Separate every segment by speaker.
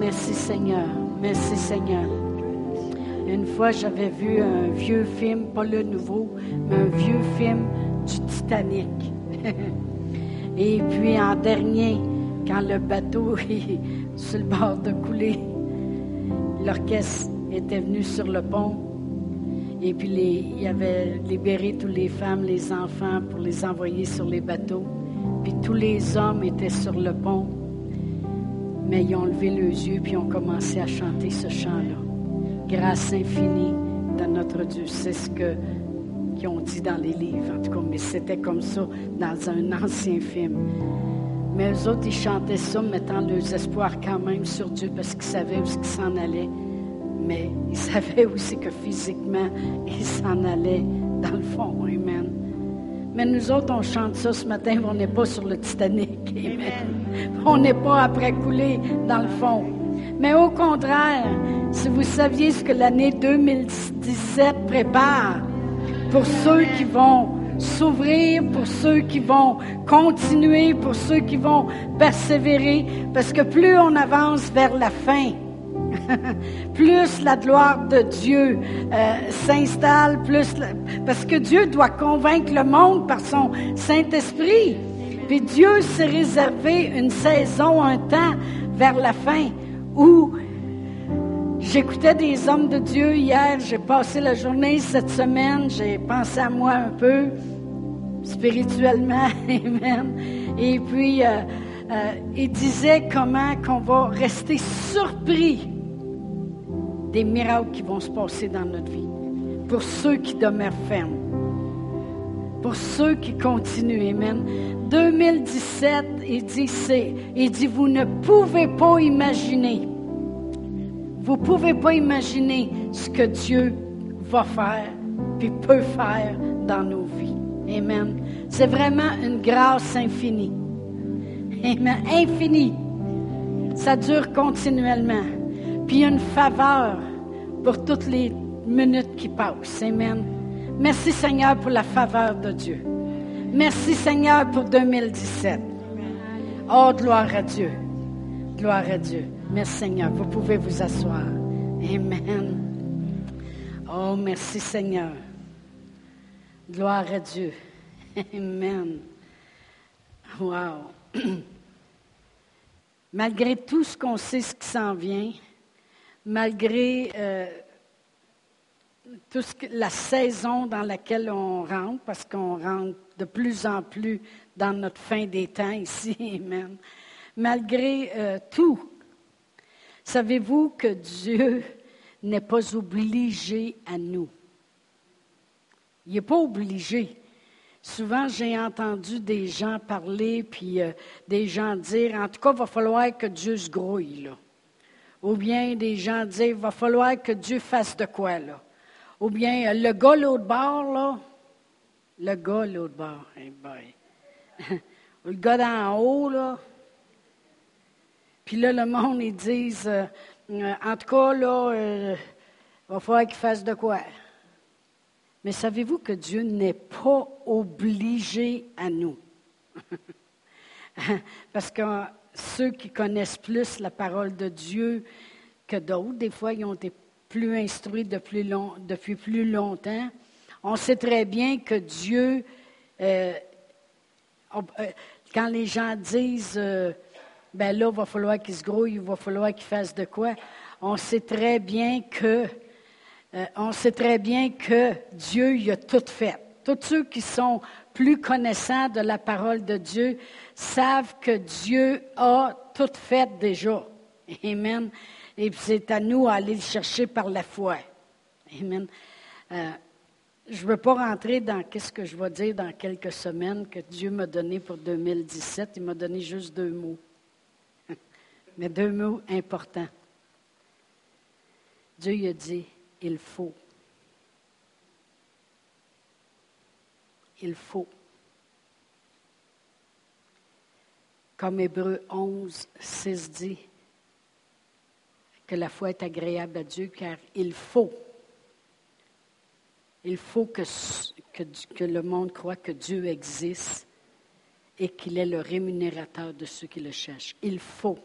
Speaker 1: merci Seigneur. Merci Seigneur. Une fois, j'avais vu un vieux film, pas le nouveau, mais un vieux film du Titanic. Et puis en dernier, quand le bateau est sur le bord de couler, l'orchestre était venu sur le pont. Et puis il avait libéré toutes les femmes, les enfants pour les envoyer sur les bateaux. Puis tous les hommes étaient sur le pont. Mais ils ont levé les yeux puis ont commencé à chanter ce chant-là. Grâce infinie de notre Dieu. C'est ce qu'ils ont dit dans les livres, en tout cas, mais c'était comme ça dans un ancien film. Mais eux autres, ils chantaient ça, mettant leurs espoirs quand même sur Dieu parce qu'ils savaient où ils s'en allaient. Mais ils savaient aussi que physiquement, ils s'en allaient dans le fond. Amen. Mais nous autres, on chante ça ce matin, on n'est pas sur le Titanic. Amen. On n'est pas après couler dans le fond. Mais au contraire, si vous saviez ce que l'année 2017 prépare pour ceux qui vont s'ouvrir, pour ceux qui vont continuer, pour ceux qui vont persévérer, parce que plus on avance vers la fin, plus la gloire de Dieu euh, s'installe, plus parce que Dieu doit convaincre le monde par son Saint-Esprit. Puis Dieu s'est réservé une saison, un temps vers la fin où j'écoutais des hommes de Dieu hier, j'ai passé la journée cette semaine, j'ai pensé à moi un peu spirituellement, amen. Et puis, euh, euh, il disait comment qu'on va rester surpris des miracles qui vont se passer dans notre vie. Pour ceux qui demeurent fermes. Pour ceux qui continuent. Amen. 2017, il dit, il dit, vous ne pouvez pas imaginer. Vous ne pouvez pas imaginer ce que Dieu va faire puis peut faire dans nos vies. Amen. C'est vraiment une grâce infinie. Amen. Infinie. Ça dure continuellement puis une faveur pour toutes les minutes qui passent. Amen. Merci Seigneur pour la faveur de Dieu. Merci Seigneur pour 2017. Oh, gloire à Dieu. Gloire à Dieu. Merci Seigneur. Vous pouvez vous asseoir. Amen. Oh, merci Seigneur. Gloire à Dieu. Amen. Wow. Malgré tout ce qu'on sait, ce qui s'en vient, malgré euh, toute la saison dans laquelle on rentre, parce qu'on rentre de plus en plus dans notre fin des temps ici, Amen. Malgré euh, tout, savez-vous que Dieu n'est pas obligé à nous? Il n'est pas obligé. Souvent, j'ai entendu des gens parler, puis euh, des gens dire, en tout cas, il va falloir que Dieu se grouille, là. Ou bien des gens disent, il va falloir que Dieu fasse de quoi, là. Ou bien, le gars l'autre bord, là. Le gars l'autre bord, hey le gars d'en haut, là. Puis là, le monde, ils disent, euh, euh, en tout cas, là, euh, il va falloir qu'il fasse de quoi. Mais savez-vous que Dieu n'est pas obligé à nous? Parce que ceux qui connaissent plus la parole de Dieu que d'autres. Des fois, ils ont été plus instruits depuis, plus longtemps. On sait très bien que Dieu, euh, euh, quand les gens disent, euh, ben là, il va falloir qu'il se grouille, il va falloir qu'il fasse de quoi, on sait très bien que, on sait très bien que Dieu y a tout fait. Tous ceux qui sont plus connaissants de la parole de Dieu savent que Dieu a tout fait déjà. Amen. Et c'est à nous d'aller le chercher par la foi. Amen. Euh, je ne veux pas rentrer dans ce que je vais dire dans quelques semaines que Dieu m'a donné pour 2017. Il m'a donné juste deux mots. Mais deux mots importants. Dieu a dit, il faut. Il faut. Comme Hébreu 11, 6 dit, que la foi est agréable à Dieu car il faut. Il faut que, le monde croit que Dieu existe et qu'il est le rémunérateur de ceux qui le cherchent. Il faut.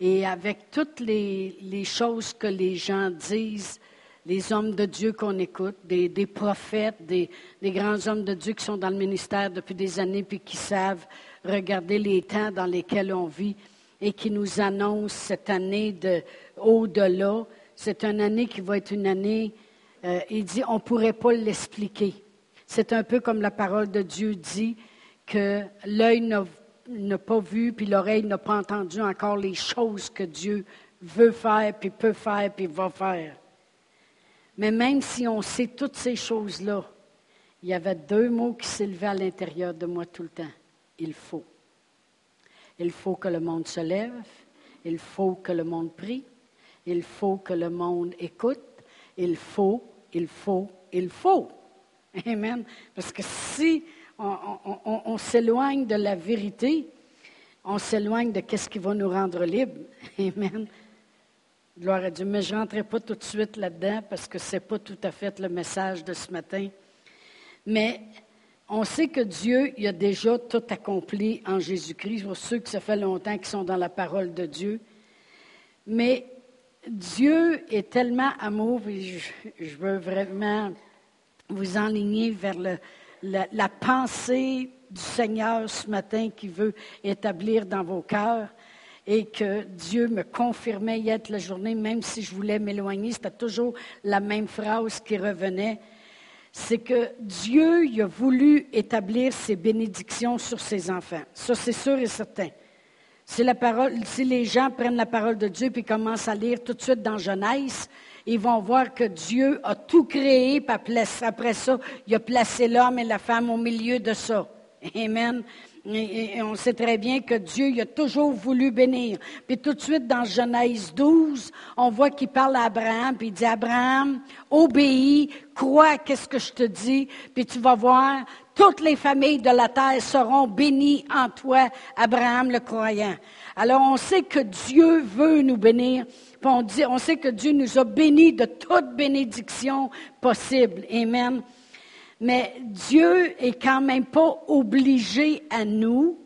Speaker 1: Et avec toutes les choses que les gens disent, les hommes de Dieu qu'on écoute, des, prophètes, des, grands hommes de Dieu qui sont dans le ministère depuis des années puis qui savent regarder les temps dans lesquels on vit et qui nous annoncent cette année de au-delà. C'est une année qui va être une année, euh, il dit, on ne pourrait pas l'expliquer. C'est un peu comme la parole de Dieu dit que l'œil n'a pas vu, puis l'oreille n'a pas entendu encore les choses que Dieu veut faire, puis peut faire, puis va faire. Mais même si on sait toutes ces choses-là, il y avait deux mots qui s'élevaient à l'intérieur de moi tout le temps. Il faut. Il faut que le monde se lève. Il faut que le monde prie. Il faut que le monde écoute. Il faut, il faut, il faut. Amen. Parce que si on, s'éloigne de la vérité, on s'éloigne de ce qui va nous rendre libres. Amen. Gloire à Dieu. Mais je n'entrerai pas tout de suite là-dedans parce que ce n'est pas tout à fait le message de ce matin. Mais on sait que Dieu il a déjà tout accompli en Jésus-Christ, pour ceux que ça fait longtemps qui sont dans la parole de Dieu. Mais Dieu est tellement amour, et je, veux vraiment vous enligner vers la pensée du Seigneur ce matin qui veut établir dans vos cœurs et que Dieu me confirmait hier la journée, même si je voulais m'éloigner, c'était toujours la même phrase qui revenait. C'est que Dieu a voulu établir ses bénédictions sur ses enfants. Ça, c'est sûr et certain. Si, les gens prennent la parole de Dieu et commencent à lire tout de suite dans Genèse, ils vont voir que Dieu a tout créé, puis après ça, il a placé l'homme et la femme au milieu de ça. Amen. Et, on sait très bien que Dieu il a toujours voulu bénir. Puis tout de suite, dans Genèse 12, on voit qu'il parle à Abraham, puis il dit, Abraham, obéis, crois à ce que je te dis, puis tu vas voir, toutes les familles de la terre seront bénies en toi, Abraham le croyant. Alors on sait que Dieu veut nous bénir, on, on sait que Dieu nous a bénis de toute bénédiction possible. Amen. Mais Dieu est quand même pas obligé à nous,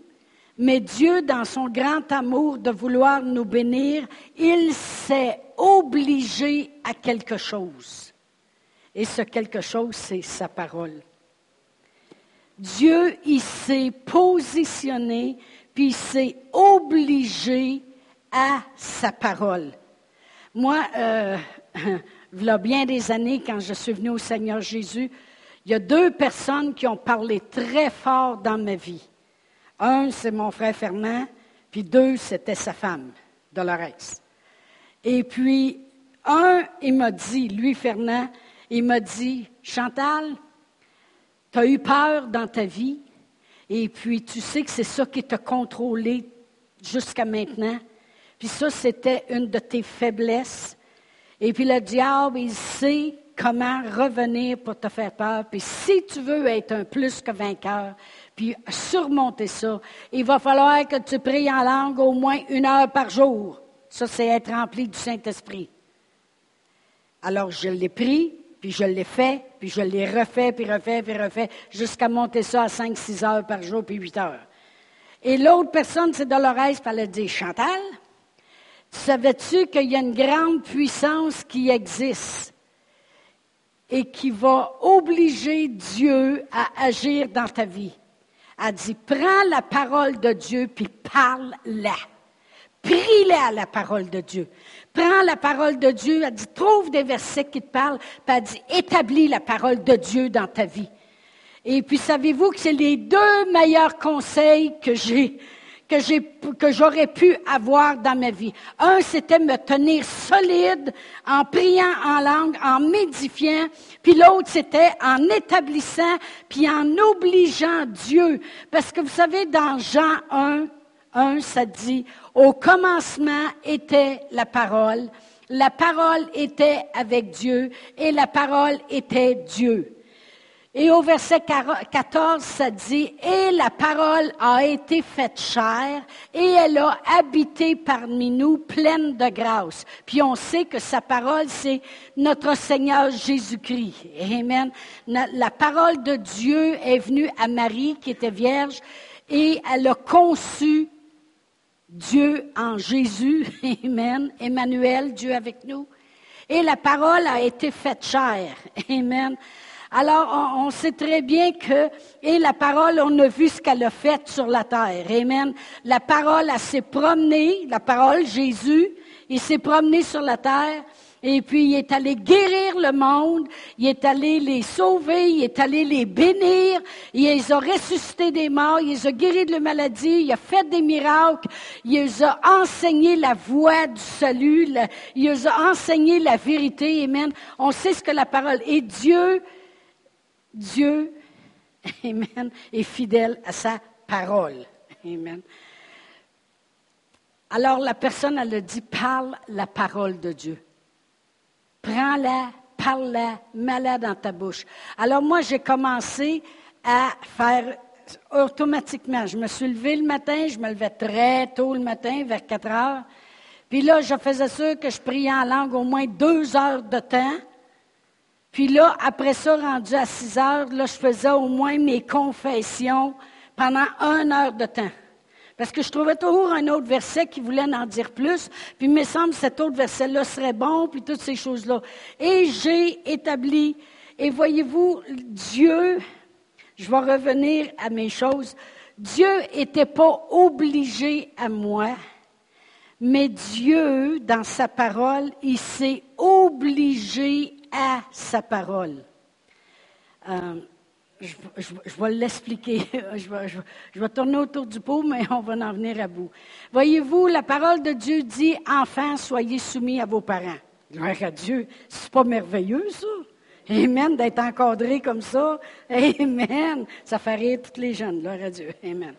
Speaker 1: mais Dieu, dans son grand amour de vouloir nous bénir, il s'est obligé à quelque chose. Et ce quelque chose, c'est sa parole. Dieu, il s'est positionné, puis il s'est obligé à sa parole. Moi, il y a bien des années, quand je suis venu au Seigneur Jésus, il y a deux personnes qui ont parlé très fort dans ma vie. Un, c'est mon frère Fernand, puis deux, c'était sa femme, Dolores. Et puis, un, il m'a dit, lui, Fernand, il m'a dit, Chantal, tu as eu peur dans ta vie, et puis tu sais que c'est ça qui t'a contrôlé jusqu'à maintenant. Puis ça, c'était une de tes faiblesses. Et puis le diable, il sait comment revenir pour te faire peur? Puis si tu veux être un plus que vainqueur, puis surmonter ça, il va falloir que tu pries en langue au moins une heure par jour. Ça, c'est être rempli du Saint-Esprit. Alors, je l'ai pris, puis je l'ai fait, puis je l'ai refait, puis refait, puis refait, jusqu'à monter ça à cinq, six heures par jour, puis huit heures. Et l'autre personne, c'est Dolores, elle a dit, Chantal, savais-tu qu'il y a une grande puissance qui existe? Et qui va obliger Dieu à agir dans ta vie. Elle dit, prends la parole de Dieu puis parle-la. Prie-la la parole de Dieu. Prends la parole de Dieu, elle dit, trouve des versets qui te parlent, puis elle dit, établis la parole de Dieu dans ta vie. Et puis savez-vous que c'est les deux meilleurs conseils que j'ai? Que, j'aurais pu avoir dans ma vie. Un, c'était me tenir solide en priant en langue, en médifiant. Puis l'autre, c'était en établissant, puis en obligeant Dieu. Parce que vous savez, dans Jean 1, 1, ça dit, au commencement était la parole. La parole était avec Dieu et la parole était Dieu. Et au verset 14, ça dit, Et la parole a été faite chair, et elle a habité parmi nous pleine de grâce. Puis on sait que sa parole, c'est notre Seigneur Jésus-Christ. Amen. La parole de Dieu est venue à Marie, qui était vierge, et elle a conçu Dieu en Jésus, Amen, Emmanuel, Dieu avec nous. Et la parole a été faite chair, Amen. Alors, on, sait très bien que, et la parole, on a vu ce qu'elle a fait sur la terre. Amen. La parole, elle s'est promenée, la parole, Jésus, il s'est promené sur la terre. Et puis, il est allé guérir le monde, il est allé les sauver, il est allé les bénir, il les a ressuscités des morts, il les a guéris de la maladie, il a fait des miracles, il les a enseigné la voie du salut, il les a enseigné la vérité. Amen. On sait ce que la parole est. Dieu, Dieu, est fidèle à sa parole. Alors la personne, elle a dit, parle la parole de Dieu. Prends-la, parle-la, mets-la dans ta bouche. Alors moi, j'ai commencé à faire automatiquement. Je me suis levée le matin, je me levais très tôt le matin, vers 4 heures. Puis là, je faisais ça que je priais en langue au moins deux heures de temps. Puis là, après ça, rendu à 6 heures, là, je faisais au moins mes confessions pendant une heure de temps. Parce que je trouvais toujours un autre verset qui voulait en dire plus. Puis il me semble que cet autre verset-là serait bon, puis toutes ces choses-là. Et j'ai établi, et voyez-vous, Dieu, je vais revenir à mes choses, Dieu n'était pas obligé à moi, mais Dieu, dans sa parole, il s'est obligé à sa parole. Euh, je, vais l'expliquer. Je vais, tourner autour du pot, mais on va en venir à bout. Voyez-vous, la parole de Dieu dit Enfants, soyez soumis à vos parents. Gloire à Dieu. C'est pas merveilleux, ça? Amen, d'être encadré comme ça. Amen. Ça fait rire toutes les jeunes. Gloire à Dieu. Amen.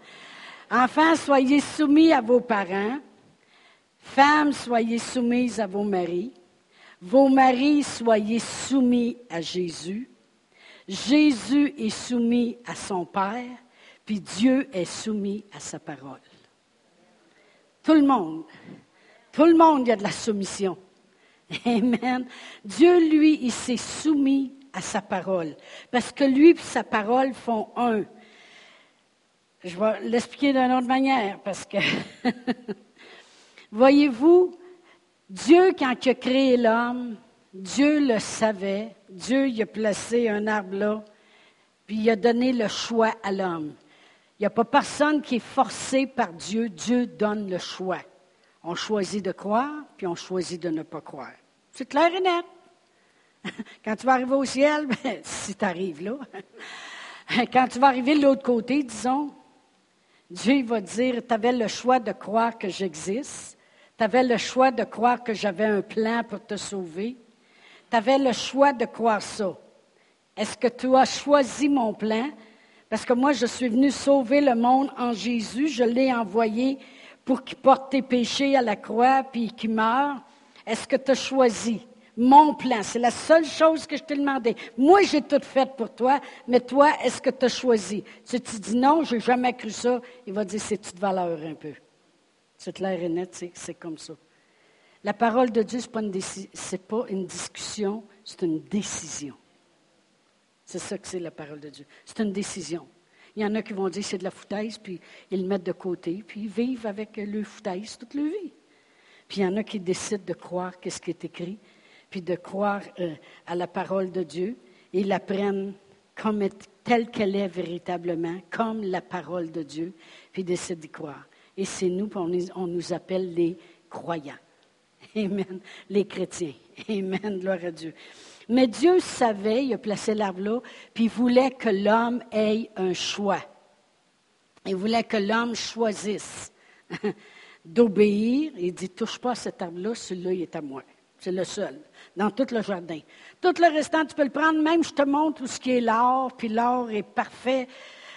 Speaker 1: Enfants, soyez soumis à vos parents. Femmes, soyez soumises à vos maris. Vos maris, soyez soumis à Jésus. Jésus est soumis à son Père, puis Dieu est soumis à sa parole. Tout le monde, tout le monde, y a de la soumission. Amen. Dieu, lui, il s'est soumis à sa parole, parce que lui et sa parole font un. Je vais l'expliquer d'une autre manière, parce que, voyez-vous, Dieu, quand il a créé l'homme, Dieu le savait. Dieu y a placé un arbre là, puis il a donné le choix à l'homme. Il n'y a pas personne qui est forcé par Dieu. Dieu donne le choix. On choisit de croire, puis on choisit de ne pas croire. C'est clair et net. Quand tu vas arriver au ciel, ben, si tu arrives là, quand tu vas arriver de l'autre côté, disons, Dieu va dire, tu avais le choix de croire que j'existe, tu avais le choix de croire que j'avais un plan pour te sauver, tu avais le choix de croire ça. Est-ce que tu as choisi mon plan? Parce que moi, je suis venu sauver le monde en Jésus. Je l'ai envoyé pour qu'il porte tes péchés à la croix puis qu'il meure. Est-ce que tu as choisi mon plan? C'est la seule chose que je t'ai demandé. Moi, j'ai tout fait pour toi, mais toi, est-ce que tu as choisi? Si tu dis non, j'ai jamais cru ça, il va dire c'est de valeur un peu? C'est clair et net, c'est comme ça. La parole de Dieu, ce n'est pas, une discussion, c'est une décision. C'est ça que c'est la parole de Dieu. C'est une décision. Il y en a qui vont dire c'est de la foutaise, puis ils le mettent de côté, puis ils vivent avec le foutaise toute leur vie. Puis il y en a qui décident de croire ce qui est écrit, puis de croire euh, à la parole de Dieu, et la prennent comme telle qu'elle est véritablement, comme la parole de Dieu, puis décident d'y croire. Et c'est nous, on nous appelle les croyants. Amen. Les chrétiens. Amen. Gloire à Dieu. Mais Dieu savait, il a placé l'arbre là, puis il voulait que l'homme ait un choix. Il voulait que l'homme choisisse d'obéir. Il dit, touche pas à cet arbre-là, celui-là, il est à moi. C'est le seul, dans tout le jardin. Tout le restant, tu peux le prendre, même je te montre où ce qui est l'or, puis l'or est parfait.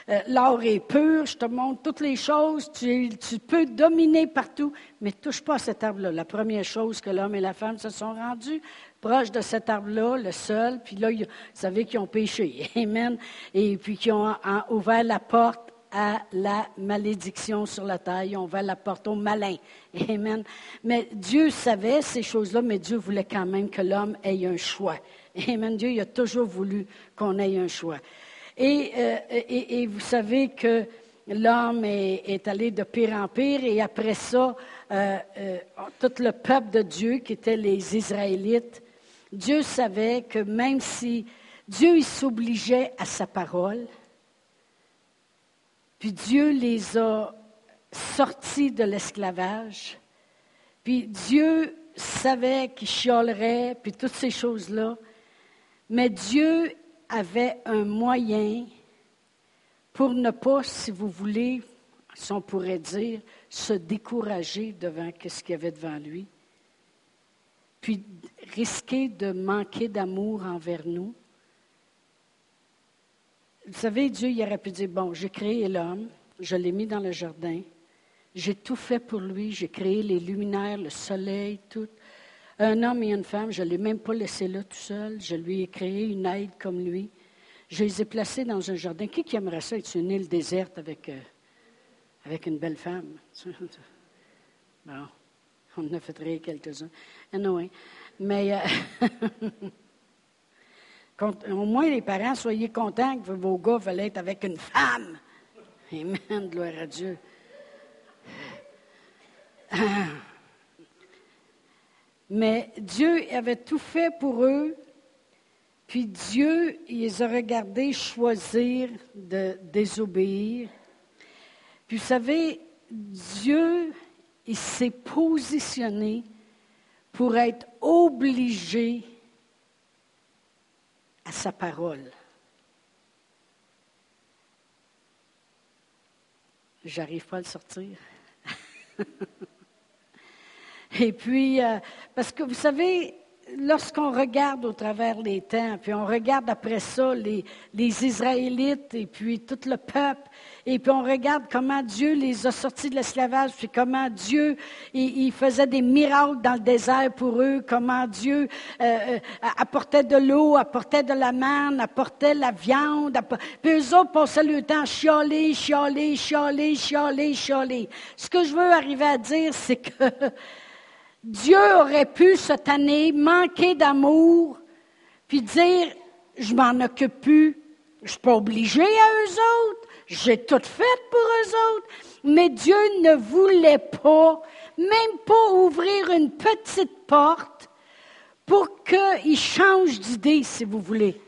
Speaker 1: Euh, l'or est pur, je te montre toutes les choses, tu, peux dominer partout, mais touche pas à cet arbre-là. La première chose que l'homme et la femme se sont rendus, proches de cet arbre-là, le seul, puis là, vous savez qu'ils ont péché. Amen. Et puis qu'ils ont ouvert la porte à la malédiction sur la terre. Ils ont ouvert la porte au malin. Amen. Mais Dieu savait ces choses-là, mais Dieu voulait quand même que l'homme ait un choix. Amen. Dieu, a toujours voulu qu'on ait un choix. Euh, et, vous savez que l'homme est, allé de pire en pire. Et après ça, euh, euh, tout le peuple de Dieu, qui était les Israélites, Dieu savait que même si Dieu s'obligeait à sa parole, puis Dieu les a sortis de l'esclavage, puis Dieu savait qu'ils chioleraient, puis toutes ces choses-là, mais Dieu avait un moyen pour ne pas, si vous voulez, si on pourrait dire, se décourager devant ce qu'il y avait devant lui, puis risquer de manquer d'amour envers nous. Vous savez, Dieu, il aurait pu dire, bon, j'ai créé l'homme, je l'ai mis dans le jardin, j'ai tout fait pour lui, j'ai créé les luminaires, le soleil, tout. Un homme et une femme, je ne l'ai même pas laissé là tout seul, je lui ai créé une aide comme lui. Je les ai placés dans un jardin. Qui, qui aimerait ça être une île déserte avec, euh, avec une belle femme? bon, on en a fait quelques-uns. Mais euh, au moins, les parents, soyez contents que vos gars veulent être avec une femme. Amen, gloire à Dieu. Mais Dieu avait tout fait pour eux puis Dieu, il les a regardés choisir de désobéir. Puis vous savez, Dieu, il s'est positionné pour être obligé à sa parole. J'arrive pas à le sortir. Et puis, euh, parce que vous savez, lorsqu'on regarde au travers les temps, puis on regarde après ça les, Israélites et puis tout le peuple, et puis on regarde comment Dieu les a sortis de l'esclavage, puis comment Dieu il, faisait des miracles dans le désert pour eux, comment Dieu euh, euh, apportait de l'eau, apportait de la manne, apportait la viande, puis eux autres passaient le temps à chialer, chialer, chialer, chialer, chialer. Ce que je veux arriver à dire, c'est que Dieu aurait pu cette année manquer d'amour, puis dire, je m'en occupe plus, je suis pas obligé à eux autres, j'ai tout fait pour eux autres. Mais Dieu ne voulait pas, même pas ouvrir une petite porte pour qu'ils changent d'idée, si vous voulez.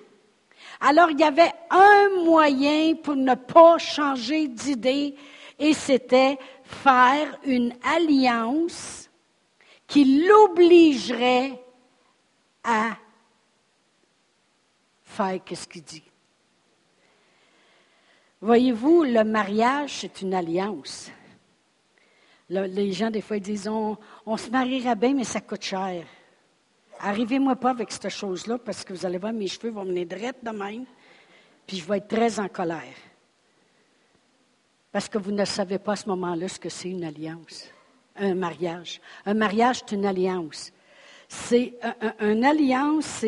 Speaker 1: Alors, il y avait un moyen pour ne pas changer d'idée, et c'était faire une alliance qui l'obligerait à faire ce qu'il dit. Voyez-vous, le mariage, c'est une alliance. les gens, des fois, disent on, se mariera bien, mais ça coûte cher. Arrivez-moi pas avec cette chose-là parce que vous allez voir, mes cheveux vont venir droit de même, puis je vais être très en colère. Parce que vous ne savez pas à ce moment-là ce que c'est une alliance un mariage. Un mariage, c'est une alliance. C'est un, une alliance,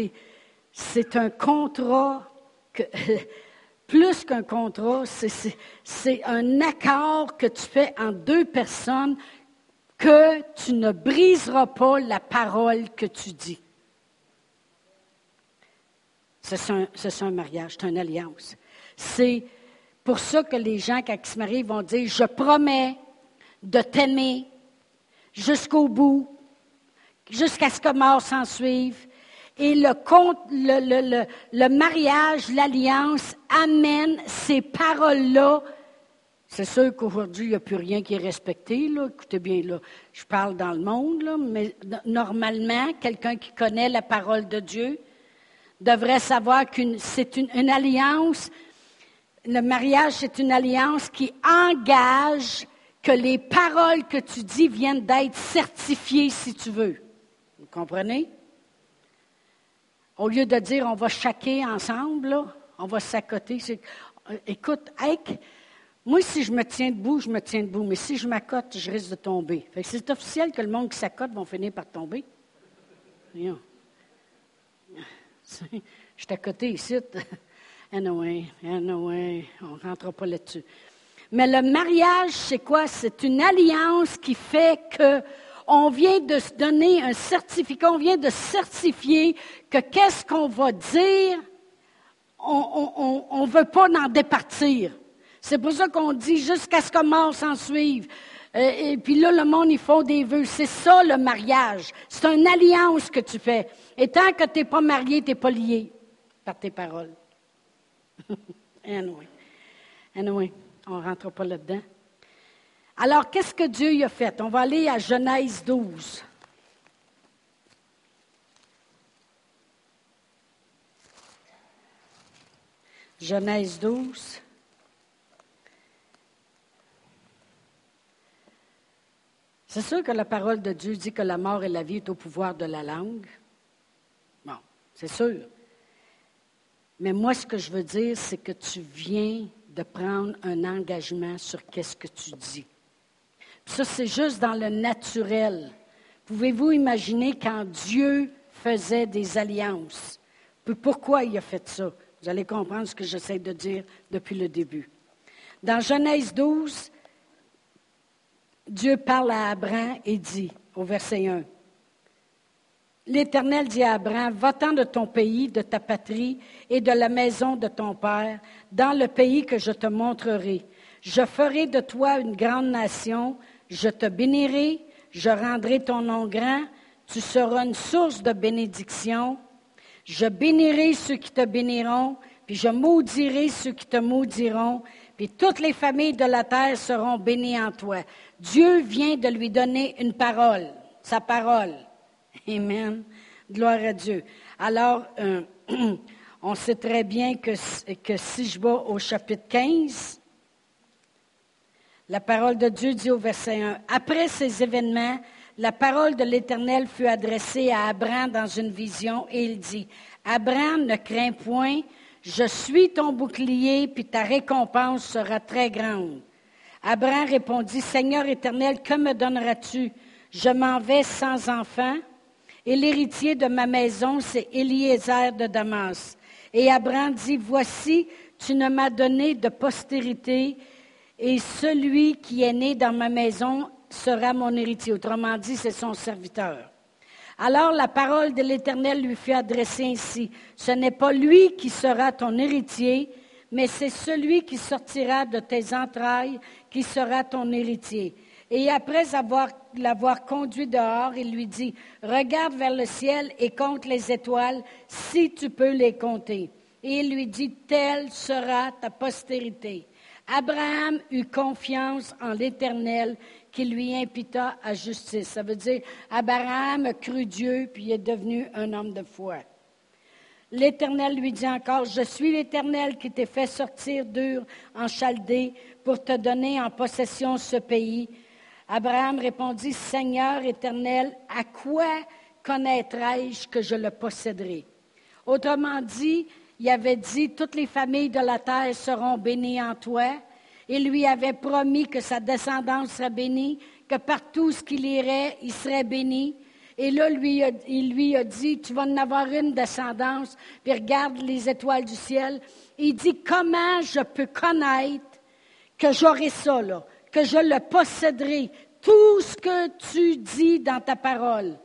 Speaker 1: c'est un contrat, plus qu'un contrat, c'est un accord que tu fais en deux personnes que tu ne briseras pas la parole que tu dis. C'est un, un, mariage, c'est une alliance. C'est pour ça que les gens, quand ils se marient, vont dire, je promets de t'aimer, jusqu'au bout, jusqu'à ce que mort s'en suive. Et le, mariage, l'alliance amène ces paroles-là. C'est sûr qu'aujourd'hui, il n'y a plus rien qui est respecté. Écoutez bien, là, je parle dans le monde, mais normalement, quelqu'un qui connaît la parole de Dieu devrait savoir que c'est une alliance. Le mariage, c'est une alliance qui engage que les paroles que tu dis viennent d'être certifiées, si tu veux. Vous comprenez? Au lieu de dire on va chaquer ensemble, on va s'accoter. Euh, écoute, moi, si je me tiens debout, je me tiens debout, mais si je m'accote, je risque de tomber. c'est officiel que le monde qui s'accote va finir par tomber. Je suis ici. Anyway, anyway, on ne rentrera pas là-dessus. Mais le mariage, c'est quoi? C'est une alliance qui fait que on vient de se donner un certificat, on vient de certifier que qu'est-ce qu'on va dire, on ne veut pas en départir. C'est pour ça qu'on dit jusqu'à ce que mort s'en suive. Euh, et puis là, le monde, ils font des vœux. C'est ça le mariage. C'est une alliance que tu fais. Et tant que tu n'es pas marié, tu n'es pas lié par tes paroles. anyway. anyway, on ne rentre pas là-dedans. Alors, qu'est-ce que Dieu a fait? On va aller à Genèse 12. Genèse 12. C'est sûr que la parole de Dieu dit que la mort et la vie est au pouvoir de la langue. Bon, c'est sûr. Mais moi, ce que je veux dire, c'est que tu viens de prendre un engagement sur qu'est-ce que tu dis. ça, c'est juste dans le naturel. Pouvez-vous imaginer quand Dieu faisait des alliances? Pourquoi il a fait ça? Vous allez comprendre ce que j'essaie de dire depuis le début. Dans Genèse 12, Dieu parle à Abraham et dit, au verset 1, L'Éternel dit à Abraham, va-t'en de ton pays, de ta patrie et de la maison de ton père, dans le pays que je te montrerai. Je ferai de toi une grande nation, je te bénirai, je rendrai ton nom grand, tu seras une source de bénédiction. Je bénirai ceux qui te béniront, puis je maudirai ceux qui te maudiront, puis toutes les familles de la terre seront bénies en toi. Dieu vient de lui donner une parole, sa parole. Amen. Gloire à Dieu. Alors, euh, on sait très bien que, que si je vais au chapitre 15, la parole de Dieu dit au verset 1, Après ces événements, la parole de l'Éternel fut adressée à Abraham dans une vision et il dit, Abraham, ne crains point, je suis ton bouclier, puis ta récompense sera très grande. Abraham répondit, Seigneur éternel, que me donneras-tu? Je m'en vais sans enfant, et l'héritier de ma maison, c'est Eliezer de Damas. Et Abraham dit, Voici, tu ne m'as donné de postérité, et celui qui est né dans ma maison sera mon héritier. Autrement dit, c'est son serviteur. Alors la parole de l'Éternel lui fut adressée ainsi. Ce n'est pas lui qui sera ton héritier, mais c'est celui qui sortira de tes entrailles qui sera ton héritier. Et après avoir l'avoir conduit dehors, il lui dit, regarde vers le ciel et compte les étoiles, si tu peux les compter. Et il lui dit, telle sera ta postérité. Abraham eut confiance en l'Éternel qui lui imputa à justice. Ça veut dire, Abraham a cru Dieu, puis est devenu un homme de foi. L'Éternel lui dit encore, Je suis l'Éternel qui t'ai fait sortir d'Ur en Chaldée pour te donner en possession ce pays. Abraham répondit, Seigneur éternel, à quoi connaîtrai-je que je le posséderai? Autrement dit, il avait dit, toutes les familles de la terre seront bénies en toi. Il lui avait promis que sa descendance serait bénie, que partout ce qu'il irait, il serait béni. Et là, lui, il lui a dit, tu vas en avoir une descendance, puis regarde les étoiles du ciel. Il dit, comment je peux connaître que j'aurai ça, là, que je le posséderai, tout ce que tu dis dans ta parole.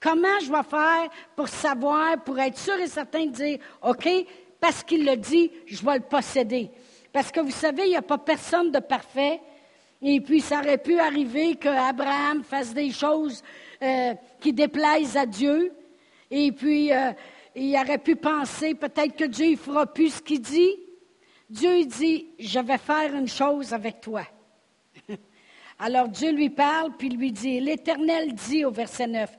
Speaker 1: Comment je vais faire pour savoir, pour être sûr et certain de dire, OK, parce qu'il le dit, je vais le posséder. Parce que vous savez, il n'y a pas personne de parfait. Et puis, ça aurait pu arriver qu'Abraham fasse des choses euh, qui déplaisent à Dieu. Et puis, euh, il aurait pu penser peut-être que Dieu ne fera plus ce qu'il dit. Dieu dit, je vais faire une chose avec toi. Alors Dieu lui parle, puis lui dit, l'Éternel dit au verset 9,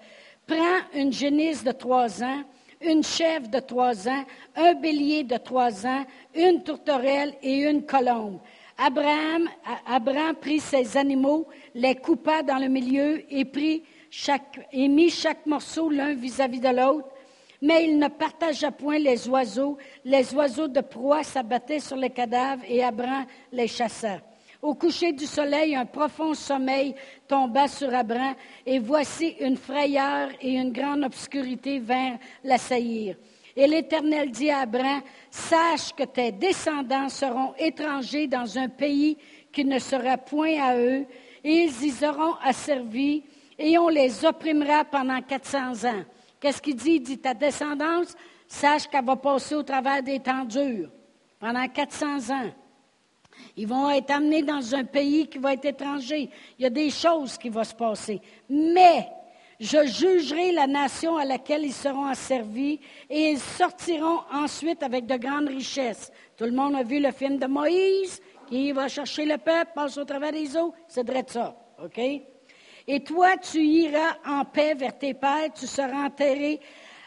Speaker 1: prends une génisse de trois ans, une chèvre de trois ans, un bélier de trois ans, une tourterelle et une colombe. Abraham, prit ces animaux, les coupa dans le milieu et et mit chaque morceau l'un vis-à-vis de l'autre. Mais il ne partagea point les oiseaux. Les oiseaux de proie s'abattaient sur les cadavres et Abraham les chassa. Au coucher du soleil, un profond sommeil tomba sur Abraham, et voici une frayeur et une grande obscurité vinrent l'assaillir. Et l'Éternel dit à Abraham, sache que tes descendants seront étrangers dans un pays qui ne sera point à eux, et ils y seront asservis, et on les opprimera pendant 400 ans. Qu'est-ce qu'il dit? Il dit, ta descendance, sache qu'elle va passer au travers des temps durs pendant 400 ans. Ils vont être amenés dans un pays qui va être étranger. Il y a des choses qui vont se passer. Mais je jugerai la nation à laquelle ils seront asservis et ils sortiront ensuite avec de grandes richesses. Tout le monde a vu le film de Moïse qui va chercher le peuple, passe au travers des eaux. C'est vrai de ça. Et toi, tu iras en paix vers tes pères, tu seras enterré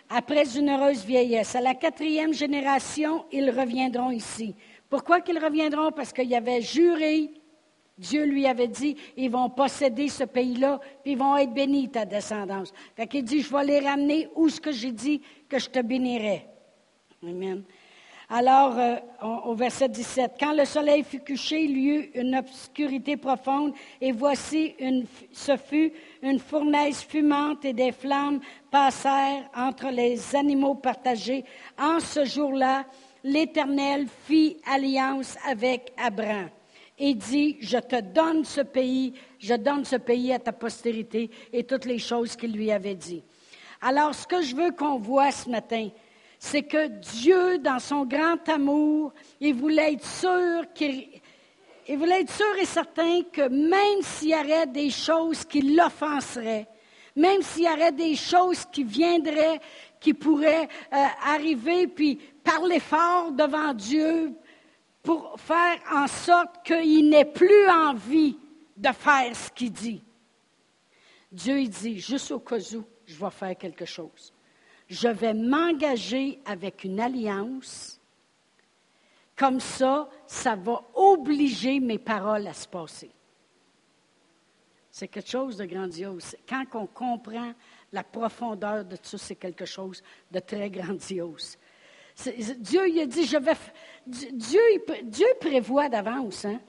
Speaker 1: après une heureuse vieillesse. À la quatrième génération, ils reviendront ici. Pourquoi qu'ils reviendront? Parce qu'il avait juré, Dieu lui avait dit, ils vont posséder ce pays-là, puis ils vont être bénis, ta descendance. Fait qu'il dit, je vais les ramener où ce que j'ai dit que je te bénirai. Amen. Alors, euh, au verset 17, quand le soleil fut couché, il y eut une obscurité profonde, et voici, ce fut une fournaise fumante et des flammes passèrent entre les animaux partagés. En ce jour-là, l'Éternel fit alliance avec Abraham et dit, je te donne ce pays, je donne ce pays à ta postérité et toutes les choses qu'il lui avait dit. Alors, ce que je veux qu'on voit ce matin, c'est que Dieu, dans son grand amour, il voulait être sûr et certain que même s'il y aurait des choses qui l'offenseraient, même s'il y aurait des choses qui viendraient, qui pourraient euh, arriver, puis parler fort devant Dieu pour faire en sorte qu'il n'ait plus envie de faire ce qu'il dit. Dieu il dit, juste au cas où, je vais faire quelque chose je vais m'engager avec une alliance. Comme ça, ça va obliger mes paroles à se passer. C'est quelque chose de grandiose. Quand on comprend la profondeur de tout c'est quelque chose de très grandiose. Dieu, il a dit, je vais. Dieu, Dieu prévoit d'avance. Hein?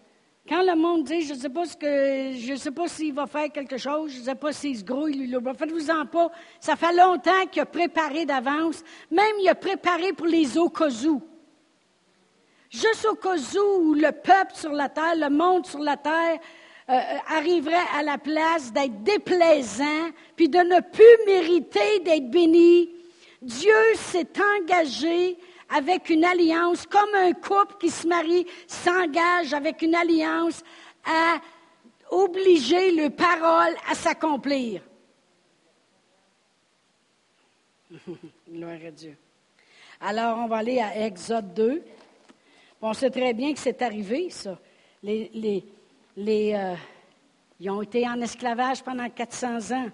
Speaker 1: Quand le monde dit, je ne sais pas ce que, je sais pas s'il va faire quelque chose, je ne sais pas s'il se grouille, faites-vous-en pas. Ça fait longtemps qu'il a préparé d'avance. Même il a préparé pour les au Juste au cas où le peuple sur la terre, le monde sur la terre, euh, euh, arriverait à la place d'être déplaisant, puis de ne plus mériter d'être béni, Dieu s'est engagé avec une alliance, comme un couple qui se marie s'engage avec une alliance à obliger le parole à s'accomplir. Gloire à Dieu. Alors, on va aller à Exode 2. On sait très bien que c'est arrivé, ça. Euh, ils ont été en esclavage pendant 400 ans.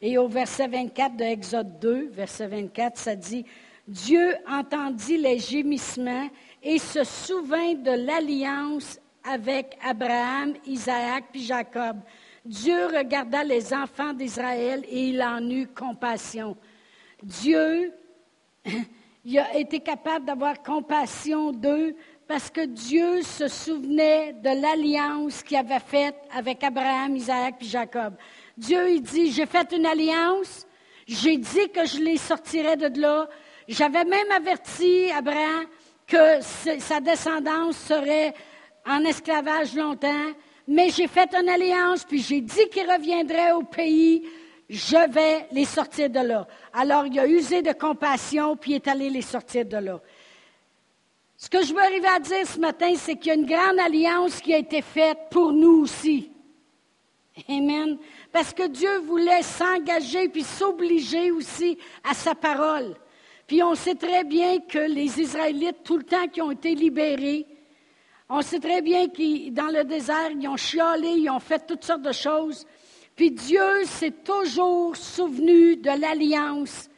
Speaker 1: Et au verset 24 de Exode 2, verset 24, ça dit Dieu entendit les gémissements et se souvint de l'alliance avec Abraham, Isaac puis Jacob. Dieu regarda les enfants d'Israël et il en eut compassion. Dieu il a été capable d'avoir compassion d'eux parce que Dieu se souvenait de l'alliance qu'il avait faite avec Abraham, Isaac puis Jacob. Dieu, il dit, j'ai fait une alliance, j'ai dit que je les sortirais de là, j'avais même averti Abraham que sa descendance serait en esclavage longtemps, mais j'ai fait une alliance, puis j'ai dit qu'il reviendrait au pays, je vais les sortir de là. Alors il a usé de compassion, puis il est allé les sortir de là. Ce que je veux arriver à dire ce matin, c'est qu'il y a une grande alliance qui a été faite pour nous aussi. Amen. Parce que Dieu voulait s'engager puis s'obliger aussi à sa parole. Puis on sait très bien que les Israélites, tout le temps qui ont été libérés, on sait très bien que dans le désert, ils ont chialé, ils ont fait toutes sortes de choses. Puis Dieu s'est toujours souvenu de l'alliance.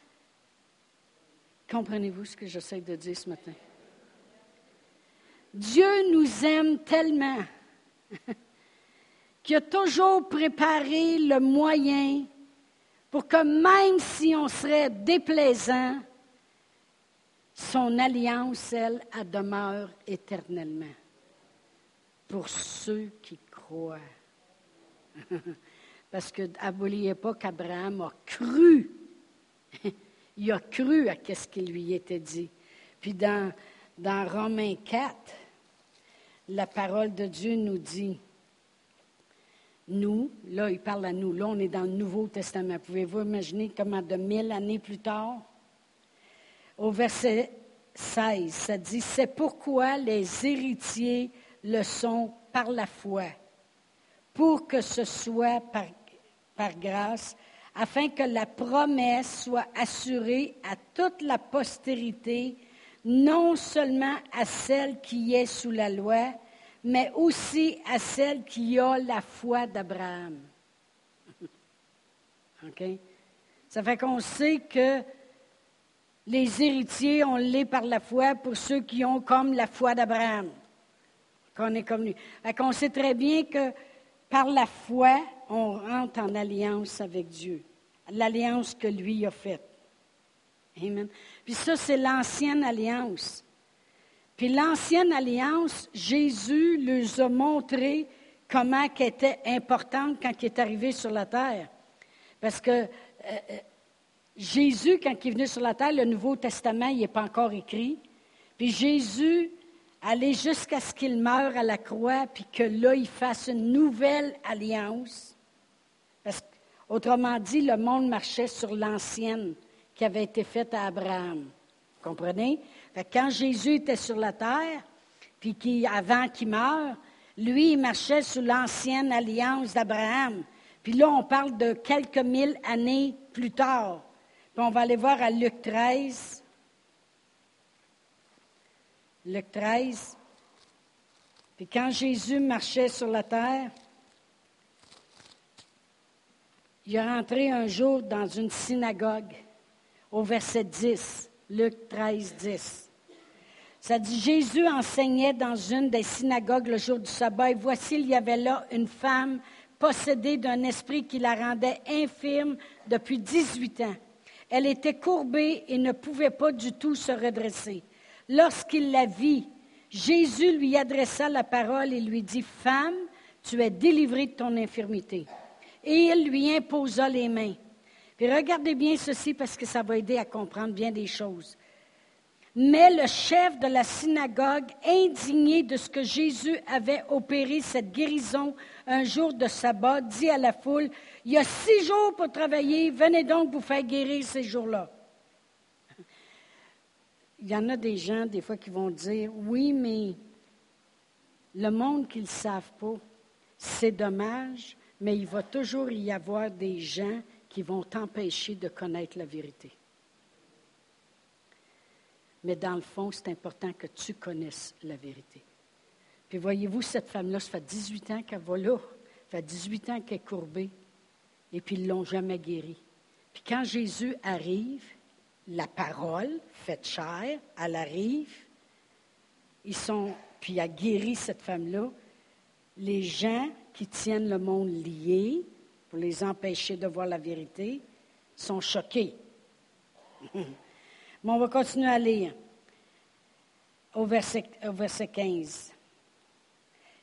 Speaker 1: Comprenez-vous ce que j'essaie de dire ce matin? Dieu nous aime tellement qu'il a toujours préparé le moyen pour que même si on serait déplaisant, son alliance, elle, elle demeure éternellement pour ceux qui croient. Parce que n'oubliez pas qu'Abraham a cru. Il a cru à ce qui lui était dit. Puis dans, dans Romains 4, la parole de Dieu nous dit, nous, là, il parle à nous, là, on est dans le Nouveau Testament. Pouvez-vous imaginer comment de mille années plus tard, au verset 16, ça dit, c'est pourquoi les héritiers le sont par la foi, pour que ce soit par, par grâce, afin que la promesse soit assurée à toute la postérité, non seulement à celle qui est sous la loi, mais aussi à celle qui a la foi d'Abraham. OK? Ça fait qu'on sait que les héritiers, on l'est par la foi pour ceux qui ont comme la foi d'Abraham. Qu'on est comme lui. Qu'on sait très bien que par la foi, on rentre en alliance avec Dieu. L'alliance que lui a faite. Amen. Puis ça, c'est l'ancienne alliance. Puis l'ancienne alliance, Jésus leur a montré comment elle était importante quand il est arrivé sur la terre. Parce que euh, euh, Jésus, quand il est venu sur la terre, le Nouveau Testament, il n'est pas encore écrit. Puis Jésus allait jusqu'à ce qu'il meure à la croix, puis que là, il fasse une nouvelle alliance. Parce autrement dit, le monde marchait sur l'ancienne qui avait été faite à Abraham. Comprenez? Quand Jésus était sur la terre, puis avant qu'il meure, lui, il marchait sous l'ancienne alliance d'Abraham. Puis là, on parle de quelques mille années plus tard. Puis on va aller voir à Luc 13. Luc 13. Puis quand Jésus marchait sur la terre, il est rentré un jour dans une synagogue au verset 10, Luc 13, 10. Ça dit, Jésus enseignait dans une des synagogues le jour du sabbat, et voici, il y avait là une femme possédée d'un esprit qui la rendait infirme depuis 18 ans. Elle était courbée et ne pouvait pas du tout se redresser. Lorsqu'il la vit, Jésus lui adressa la parole et lui dit, Femme, tu es délivrée de ton infirmité. Et il lui imposa les mains. Puis regardez bien ceci parce que ça va aider à comprendre bien des choses. Mais le chef de la synagogue, indigné de ce que Jésus avait opéré cette guérison un jour de sabbat, dit à la foule, Il y a six jours pour travailler, venez donc vous faire guérir ces jours-là. Il y en a des gens, des fois, qui vont dire, oui, mais le monde qu'ils ne savent pas, c'est dommage, mais il va toujours y avoir des gens qui vont t'empêcher de connaître la vérité. Mais dans le fond, c'est important que tu connaisses la vérité. Puis voyez-vous, cette femme-là, ça fait 18 ans qu'elle va là. Ça fait 18 ans qu'elle est courbée. Et puis, ils ne l'ont jamais guérie. Puis quand Jésus arrive, la parole, faite chair, elle arrive, ils sont, puis il a guéri cette femme-là. Les gens qui tiennent le monde lié pour les empêcher de voir la vérité sont choqués. Mais on va continuer à lire au verset, au verset 15.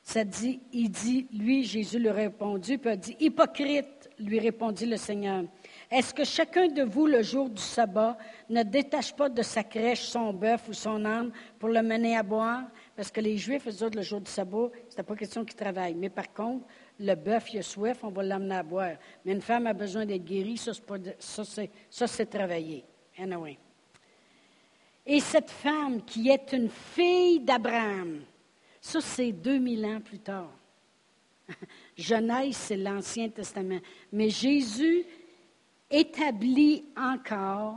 Speaker 1: Ça dit, il dit, lui, Jésus lui répondu, puis a dit, Hypocrite, lui répondit le Seigneur, est-ce que chacun de vous, le jour du sabbat, ne détache pas de sa crèche son bœuf ou son âne pour le mener à boire? Parce que les Juifs, eux autres, le jour du sabbat, c'était pas question qu'ils travaillent. Mais par contre, le bœuf, il a soif, on va l'amener à boire. Mais une femme a besoin d'être guérie, ça, c'est, travailler. Et cette femme qui est une fille d'Abraham, ça c'est 2000 ans plus tard. Genèse, c'est l'Ancien Testament. Mais Jésus établit encore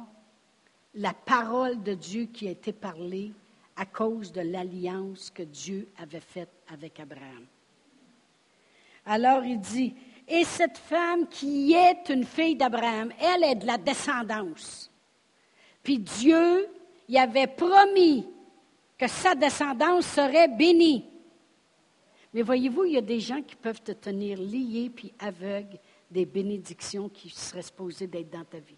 Speaker 1: la parole de Dieu qui a été parlée à cause de l'alliance que Dieu avait faite avec Abraham. Alors il dit, et cette femme qui est une fille d'Abraham, elle est de la descendance. Puis Dieu il avait promis que sa descendance serait bénie. Mais voyez-vous, il y a des gens qui peuvent te tenir lié puis aveugle des bénédictions qui seraient supposées d'être dans ta vie.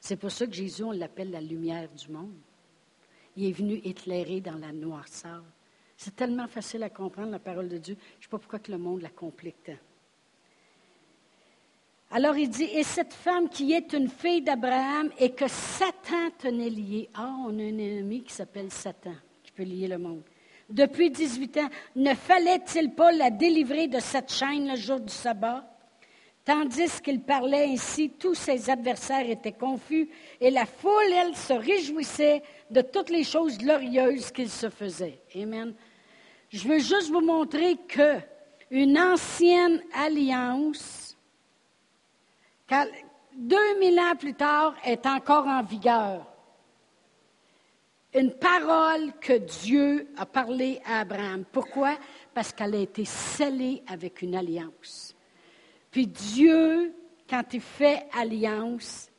Speaker 1: C'est pour ça que Jésus, on l'appelle la lumière du monde. Il est venu éclairer dans la noirceur. C'est tellement facile à comprendre la parole de Dieu. Je ne sais pas pourquoi que le monde la complique. Alors il dit, et cette femme qui est une fille d'Abraham et que Satan tenait liée. Ah, on a un ennemi qui s'appelle Satan, qui peut lier le monde. Depuis 18 ans, ne fallait-il pas la délivrer de cette chaîne le jour du sabbat? Tandis qu'il parlait ainsi, tous ses adversaires étaient confus et la foule, elle, se réjouissait de toutes les choses glorieuses qu'il se faisait. Amen. Je veux juste vous montrer que une ancienne alliance, 2000 ans plus tard, est encore en vigueur. Une parole que Dieu a parlé à Abraham. Pourquoi? Parce qu'elle a été scellée avec une alliance. Puis Dieu, quand il fait alliance,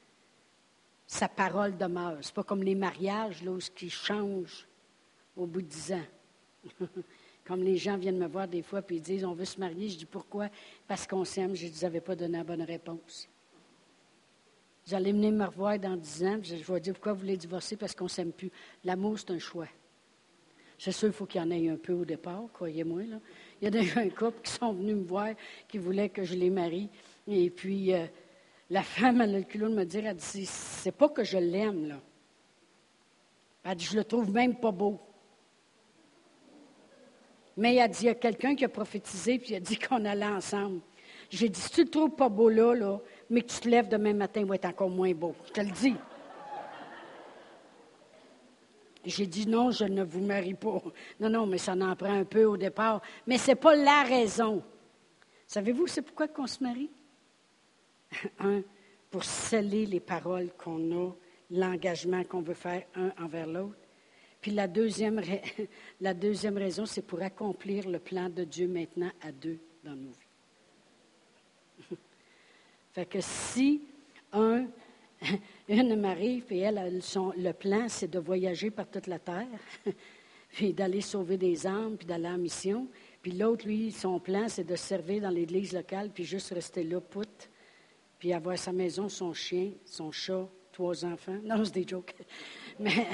Speaker 1: sa parole demeure. Ce n'est pas comme les mariages, là, qui changent au bout de dix ans. comme les gens viennent me voir des fois puis ils disent on veut se marier. Je dis pourquoi? Parce qu'on s'aime. Je dis, vous n'avez pas donné la bonne réponse. Vous allez venir me revoir dans dix ans. Je, vais dire pourquoi vous voulez divorcer parce qu'on ne s'aime plus. L'amour, c'est un choix. C'est sûr, il faut qu'il y en ait un peu au départ, croyez-moi. Il y a déjà un couple qui sont venus me voir, qui voulaient que je les marie. Et puis, euh, la femme, elle a le culot de me dire, elle dit, c'est pas que je l'aime, là. Elle dit, je le trouve même pas beau. Mais elle dit, il y a quelqu'un qui a prophétisé, puis il a dit qu'on allait ensemble. J'ai dit, si tu le trouves pas beau là, là, mais que tu te lèves demain matin, il va être encore moins beau. Je te le dis. J'ai dit non, je ne vous marie pas. Non, non, mais ça en prend un peu au départ. Mais ce n'est pas la raison. Savez-vous, c'est pourquoi qu'on se marie? Un, pour sceller les paroles qu'on a, l'engagement qu'on veut faire un envers l'autre. Puis la deuxième, la deuxième raison, c'est pour accomplir le plan de Dieu maintenant à deux dans nos vies. Fait que si un Une m'arrive, et elle, le plan, c'est de voyager par toute la terre, puis d'aller sauver des âmes, puis d'aller en mission. Puis l'autre, lui, son plan, c'est de servir dans l'église locale, puis juste rester là, pout, puis avoir sa maison, son chien, son chat, trois enfants. Non, c'est des jokes. Mais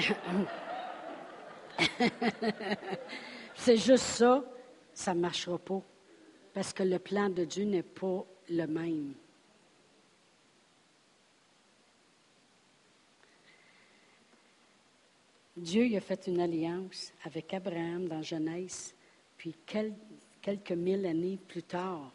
Speaker 1: c'est juste ça, ça ne marchera pas. Parce que le plan de Dieu n'est pas le même. Dieu a fait une alliance avec Abraham dans Genèse, puis quelques mille années plus tard,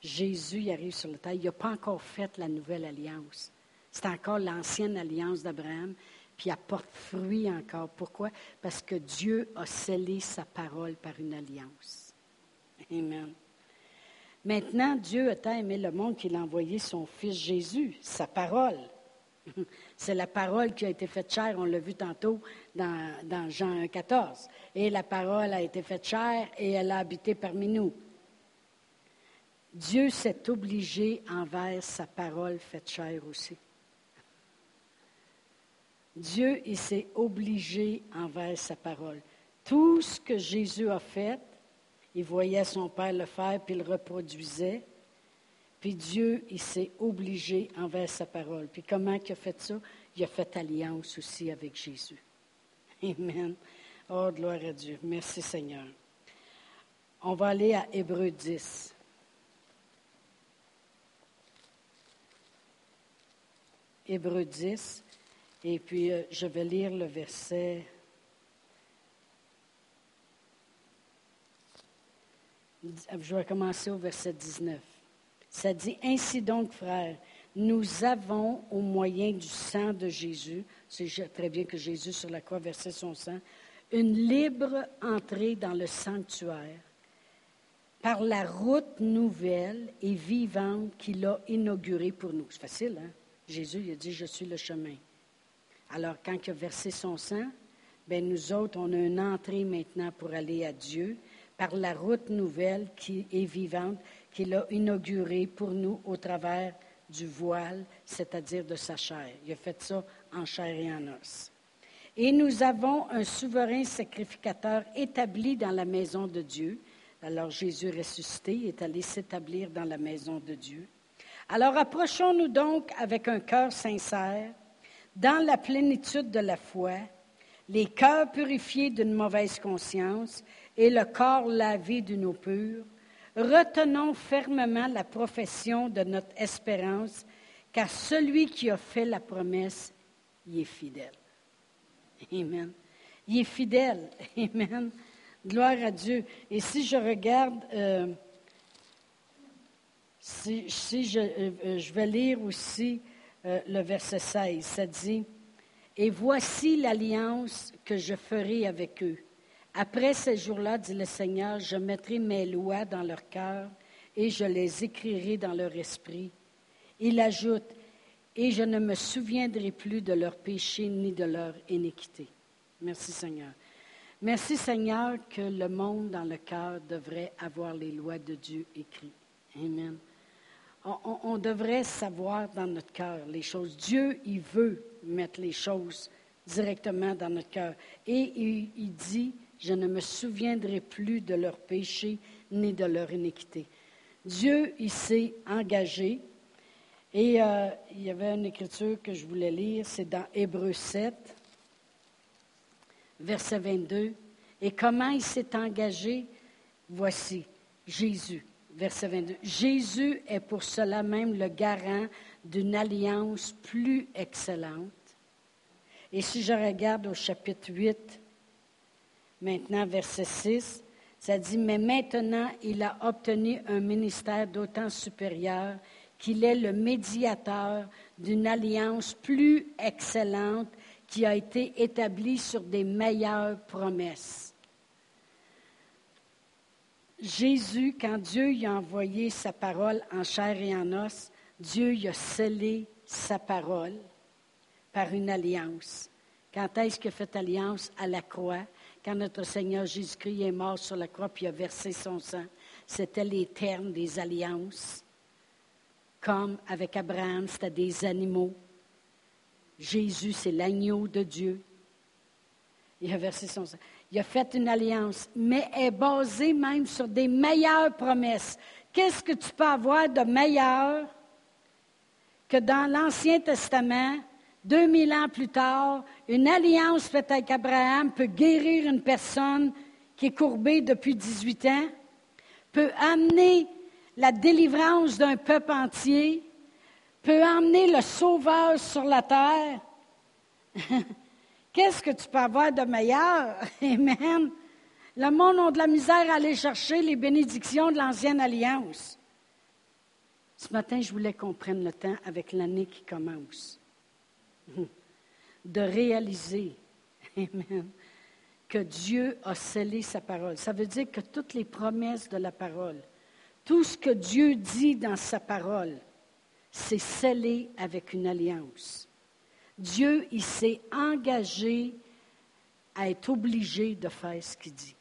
Speaker 1: Jésus arrive sur la terre. Il n'a pas encore fait la nouvelle alliance. C'est encore l'ancienne alliance d'Abraham, puis elle fruit encore. Pourquoi? Parce que Dieu a scellé sa parole par une alliance. Amen. Maintenant, Dieu a tant aimé le monde qu'il a envoyé son Fils Jésus, sa parole. C'est la parole qui a été faite chair, on l'a vu tantôt dans, Jean 14. Et la parole a été faite chair et elle a habité parmi nous. Dieu s'est obligé envers sa parole faite chair aussi. Dieu, il s'est obligé envers sa parole. Tout ce que Jésus a fait, il voyait son Père le faire, puis il le reproduisait. Puis Dieu, il s'est obligé envers sa parole. Puis comment il a fait ça? Il a fait alliance aussi avec Jésus. Amen. Oh, gloire à Dieu. Merci Seigneur. On va aller à Hébreu 10. Hébreu 10. Et puis, euh, je vais lire le verset. Je vais commencer au verset 19. Ça dit, ainsi donc, frères, nous avons, au moyen du sang de Jésus, c'est très bien que Jésus sur la croix versait son sang, une libre entrée dans le sanctuaire par la route nouvelle et vivante qu'il a inaugurée pour nous. C'est facile, hein? Jésus il a dit, je suis le chemin. Alors, quand il a versé son sang, ben nous autres, on a une entrée maintenant pour aller à Dieu par la route nouvelle qui est vivante qu'il a inaugurée pour nous au travers du voile, c'est-à-dire de sa chair. Il a fait ça en chair et en os. Et nous avons un souverain sacrificateur établi dans la maison de Dieu. Alors Jésus ressuscité est allé s'établir dans la maison de Dieu. Alors approchons-nous donc avec un cœur sincère, dans la plénitude de la foi, les cœurs purifiés d'une mauvaise conscience et le corps lavé d'une eau pure, retenons fermement la profession de notre espérance, car celui qui a fait la promesse, y est fidèle. Amen. Il est fidèle. Amen. Gloire à Dieu. Et si je regarde, euh, Si, je, euh, je, vais lire aussi euh, le verset 16, ça dit, Et voici l'alliance que je ferai avec eux. Après ces jours-là, dit le Seigneur, je mettrai mes lois dans leur cœur et je les écrirai dans leur esprit. Il ajoute, et je ne me souviendrai plus de leur péché ni de leur iniquité. Merci Seigneur. Merci Seigneur que le monde dans le cœur devrait avoir les lois de Dieu écrites. Amen. On, devrait savoir dans notre cœur les choses. Dieu, il veut mettre les choses directement dans notre cœur. Et il dit, je ne me souviendrai plus de leur péché ni de leur iniquité. Dieu, il s'est engagé et euh, il y avait une écriture que je voulais lire, c'est dans Hébreu 7, verset 22. Et comment il s'est engagé? Voici, Jésus, verset 22. Jésus est pour cela même le garant d'une alliance plus excellente. Et si je regarde au chapitre 8, maintenant verset 6, ça dit, mais maintenant il a obtenu un ministère d'autant supérieur qu'il est le médiateur d'une alliance plus excellente qui a été établie sur des meilleures promesses. Jésus, quand Dieu y a envoyé sa parole en chair et en os, Dieu y a scellé sa parole par une alliance. Quand est-ce qu'il a fait alliance? À la croix? Quand notre Seigneur Jésus-Christ est mort sur la croix puis a versé son sang. C'était les termes des alliances comme avec Abraham, c'était des animaux. Jésus, c'est l'agneau de Dieu. Il a versé son sang. Il a fait une alliance, mais est basée même sur des meilleures promesses. Qu'est-ce que tu peux avoir de meilleur que dans l'Ancien Testament, 2000 ans plus tard, une alliance faite avec Abraham peut guérir une personne qui est courbée depuis 18 ans, peut amener la délivrance d'un peuple entier peut emmener le sauveur sur la terre. Qu'est-ce que tu peux avoir de meilleur? Amen. Le monde a de la misère à aller chercher les bénédictions de l'ancienne alliance. Ce matin, je voulais qu'on prenne le temps avec l'année qui commence de réaliser, Amen, que Dieu a scellé sa parole. Ça veut dire que toutes les promesses de la parole tout ce que Dieu dit dans sa parole, c'est scellé avec une alliance. Dieu, il s'est engagé à être obligé de faire ce qu'il dit.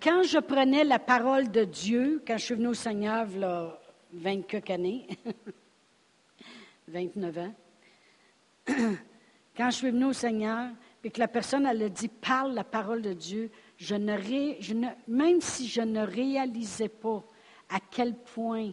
Speaker 1: Quand je prenais la parole de Dieu, quand je suis venu au Seigneur, a 20 quelques années, 29 ans, quand je suis venu au Seigneur, et que la personne, elle a dit, parle la parole de Dieu, je ne, même si je ne réalisais pas à quel point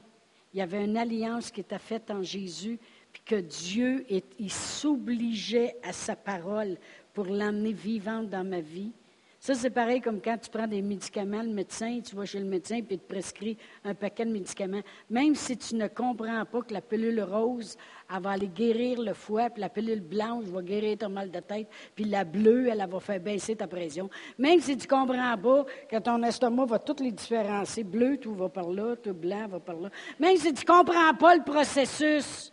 Speaker 1: il y avait une alliance qui était faite en Jésus, puis que Dieu il s'obligeait à sa parole pour l'amener vivante dans ma vie, ça, c'est pareil comme quand tu prends des médicaments, le médecin, tu vas chez le médecin, puis il te prescrit un paquet de médicaments. Même si tu ne comprends pas que la pilule rose, elle va aller guérir le foie, puis la pilule blanche va guérir ton mal de tête, puis la bleue, elle, va faire baisser ta pression. Même si tu ne comprends pas que ton estomac va toutes les différencier, bleu, tout va par là, tout blanc va par là. Même si tu ne comprends pas le processus,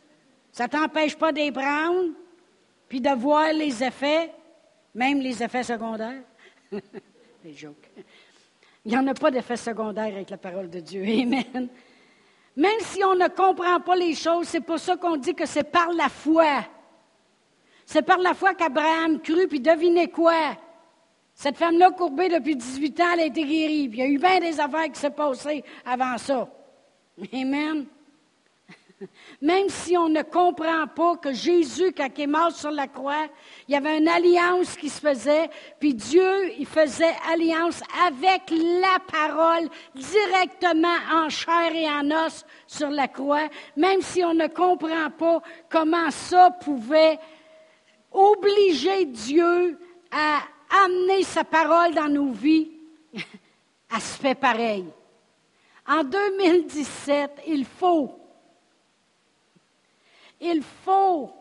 Speaker 1: ça ne t'empêche pas d'y prendre, puis de voir les effets, même les effets secondaires. Il n'y en a pas d'effet secondaire avec la parole de Dieu. Amen. Même si on ne comprend pas les choses, c'est pour ça qu'on dit que c'est par la foi. C'est par la foi qu'Abraham crut, puis devinez quoi? Cette femme-là, courbée depuis 18 ans, elle a été guérie. Puis il y a eu bien des affaires qui s'est passées avant ça. Amen. Même si on ne comprend pas que Jésus, quand il est mort sur la croix, il y avait une alliance qui se faisait, puis Dieu, il faisait alliance avec la parole directement en chair et en os sur la croix, même si on ne comprend pas comment ça pouvait obliger Dieu à amener sa parole dans nos vies, elle se fait pareil. En 2017, il faut il faut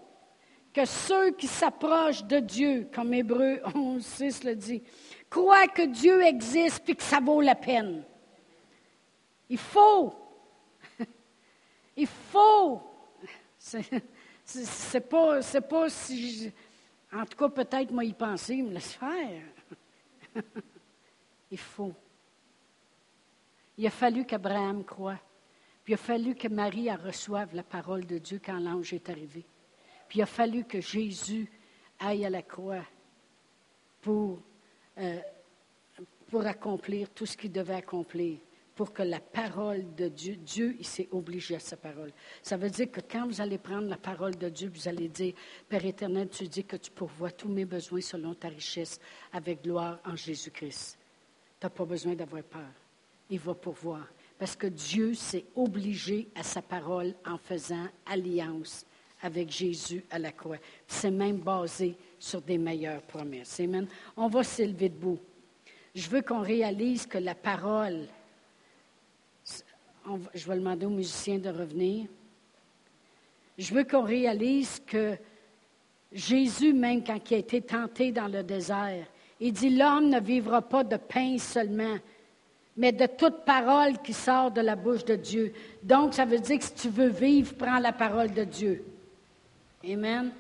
Speaker 1: que ceux qui s'approchent de Dieu, comme Hébreu 11, 6 le dit, croient que Dieu existe et que ça vaut la peine. Il faut. Il faut. C'est pas, pas si. en tout cas, peut-être moi y penser, me laisse faire. il faut. Il a fallu qu'Abraham croie. Puis il a fallu que Marie reçoive la parole de Dieu quand l'ange est arrivé. Puis il a fallu que Jésus aille à la croix pour, euh, pour accomplir tout ce qu'il devait accomplir pour que la parole de Dieu, Dieu, il s'est obligé à sa parole. Ça veut dire que quand vous allez prendre la parole de Dieu, vous allez dire, Père éternel, tu dis que tu pourvois tous mes besoins selon ta richesse avec gloire en Jésus-Christ. Tu n'as pas besoin d'avoir peur. Il va pourvoir. Parce que Dieu s'est obligé à sa parole en faisant alliance avec Jésus à la croix. C'est même basé sur des meilleures promesses. Amen. On va s'élever debout. Je veux qu'on réalise que la parole, je vais demander aux musiciens de revenir. Je veux qu'on réalise que Jésus, même quand il a été tenté dans le désert, il dit, l'homme ne vivra pas de pain seulement, mais de toute parole qui sort de la bouche de Dieu. Donc, ça veut dire que si tu veux vivre, prends la parole de Dieu. Amen.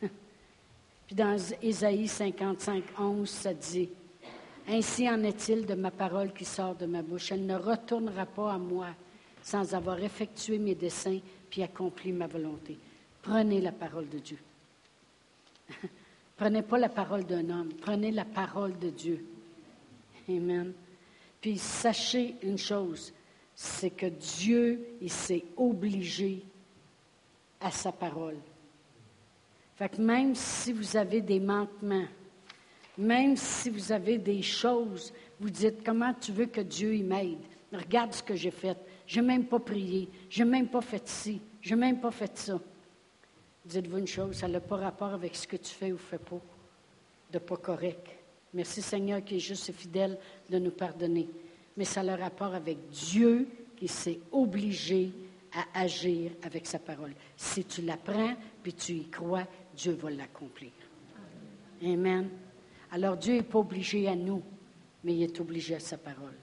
Speaker 1: Puis dans Ésaïe 55, 11, ça dit, ainsi en est-il de ma parole qui sort de ma bouche. Elle ne retournera pas à moi sans avoir effectué mes desseins puis accompli ma volonté. Prenez la parole de Dieu. Prenez pas la parole d'un homme, prenez la parole de Dieu. Amen. Puis sachez une chose, c'est que Dieu, il s'est obligé à sa parole. Fait que même si vous avez des manquements, même si vous avez des choses, vous dites comment tu veux que Dieu m'aide? Regarde ce que j'ai fait. Je n'ai même pas prié. Je n'ai même pas fait ci. Je n'ai même pas fait ça. Dites-vous une chose, ça n'a pas rapport avec ce que tu fais ou fais pas, de pas correct. Merci Seigneur qui est juste et fidèle de nous pardonner. Mais ça a le rapport avec Dieu qui s'est obligé à agir avec sa parole. Si tu l'apprends puis tu y crois, Dieu va l'accomplir. Amen. Alors Dieu n'est pas obligé à nous, mais il est obligé à sa parole.